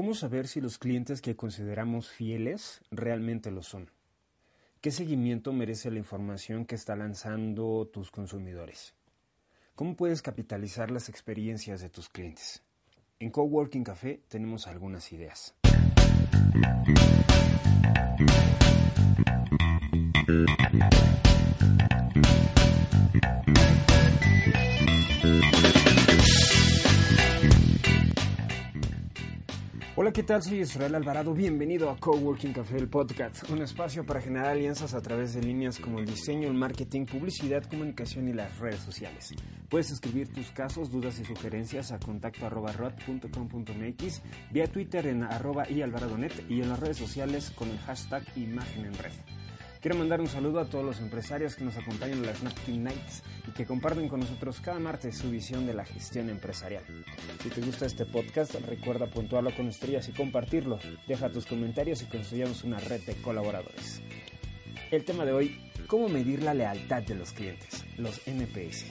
¿Cómo saber si los clientes que consideramos fieles realmente lo son? ¿Qué seguimiento merece la información que está lanzando tus consumidores? ¿Cómo puedes capitalizar las experiencias de tus clientes? En Coworking Café tenemos algunas ideas. Hola, ¿qué tal? Soy Israel Alvarado. Bienvenido a Coworking Café, el podcast, un espacio para generar alianzas a través de líneas como el diseño, el marketing, publicidad, comunicación y las redes sociales. Puedes escribir tus casos, dudas y sugerencias a contacto vía Twitter en arroba y alvaradonet y en las redes sociales con el hashtag imagen en red. Quiero mandar un saludo a todos los empresarios que nos acompañan en las Napkin Nights y que comparten con nosotros cada martes su visión de la gestión empresarial. Si te gusta este podcast, recuerda puntuarlo con estrellas y compartirlo. Deja tus comentarios y construyamos una red de colaboradores. El tema de hoy, ¿cómo medir la lealtad de los clientes? Los NPS.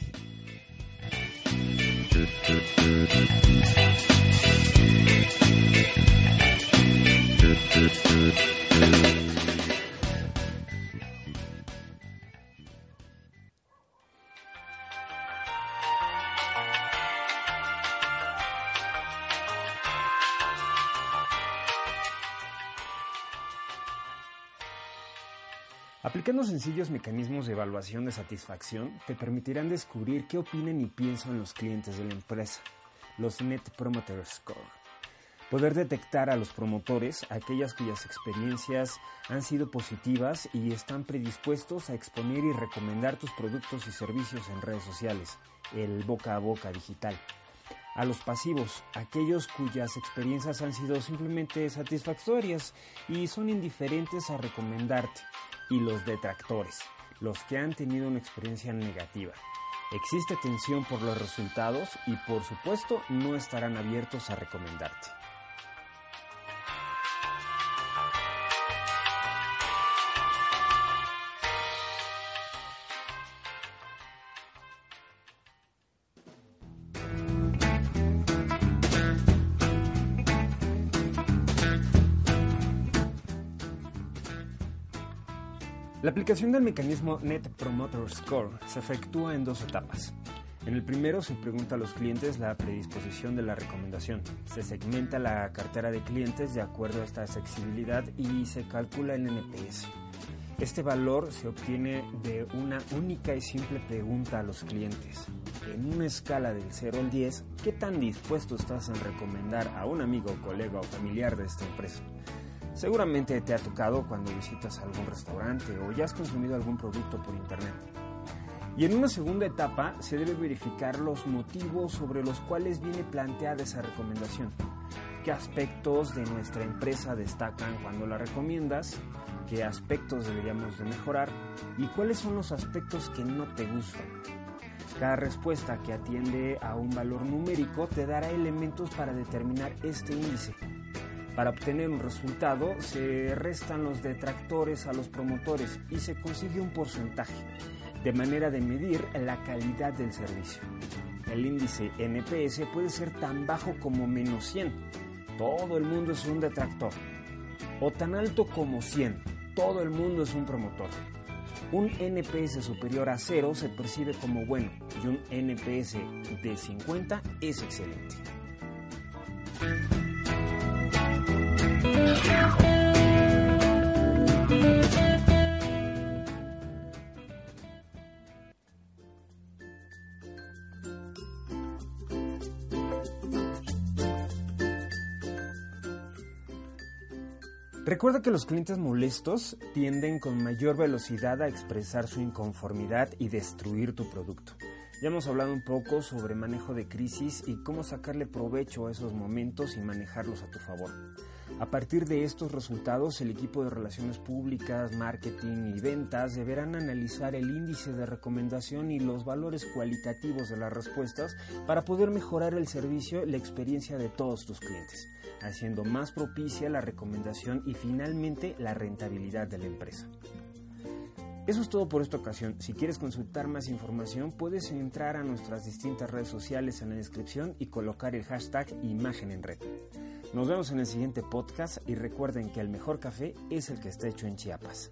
Aplicando sencillos mecanismos de evaluación de satisfacción te permitirán descubrir qué opinan y piensan los clientes de la empresa, los Net Promoter Score. Poder detectar a los promotores, aquellas cuyas experiencias han sido positivas y están predispuestos a exponer y recomendar tus productos y servicios en redes sociales, el boca a boca digital. A los pasivos, aquellos cuyas experiencias han sido simplemente satisfactorias y son indiferentes a recomendarte y los detractores, los que han tenido una experiencia negativa. Existe tensión por los resultados y por supuesto no estarán abiertos a recomendarte. La aplicación del mecanismo Net Promoter Score se efectúa en dos etapas. En el primero se pregunta a los clientes la predisposición de la recomendación. Se segmenta la cartera de clientes de acuerdo a esta accesibilidad y se calcula el NPS. Este valor se obtiene de una única y simple pregunta a los clientes. En una escala del 0 al 10, ¿qué tan dispuesto estás en recomendar a un amigo, colega o familiar de esta empresa? Seguramente te ha tocado cuando visitas algún restaurante o ya has consumido algún producto por internet. Y en una segunda etapa se debe verificar los motivos sobre los cuales viene planteada esa recomendación. ¿Qué aspectos de nuestra empresa destacan cuando la recomiendas? ¿Qué aspectos deberíamos de mejorar? ¿Y cuáles son los aspectos que no te gustan? Cada respuesta que atiende a un valor numérico te dará elementos para determinar este índice para obtener un resultado se restan los detractores a los promotores y se consigue un porcentaje, de manera de medir la calidad del servicio. El índice NPS puede ser tan bajo como menos 100, todo el mundo es un detractor, o tan alto como 100, todo el mundo es un promotor. Un NPS superior a 0 se percibe como bueno y un NPS de 50 es excelente. Recuerda que los clientes molestos tienden con mayor velocidad a expresar su inconformidad y destruir tu producto. Ya hemos hablado un poco sobre manejo de crisis y cómo sacarle provecho a esos momentos y manejarlos a tu favor. A partir de estos resultados, el equipo de relaciones públicas, marketing y ventas deberán analizar el índice de recomendación y los valores cualitativos de las respuestas para poder mejorar el servicio y la experiencia de todos tus clientes, haciendo más propicia la recomendación y finalmente la rentabilidad de la empresa. Eso es todo por esta ocasión. Si quieres consultar más información, puedes entrar a nuestras distintas redes sociales en la descripción y colocar el hashtag imagen en red. Nos vemos en el siguiente podcast y recuerden que el mejor café es el que está hecho en Chiapas.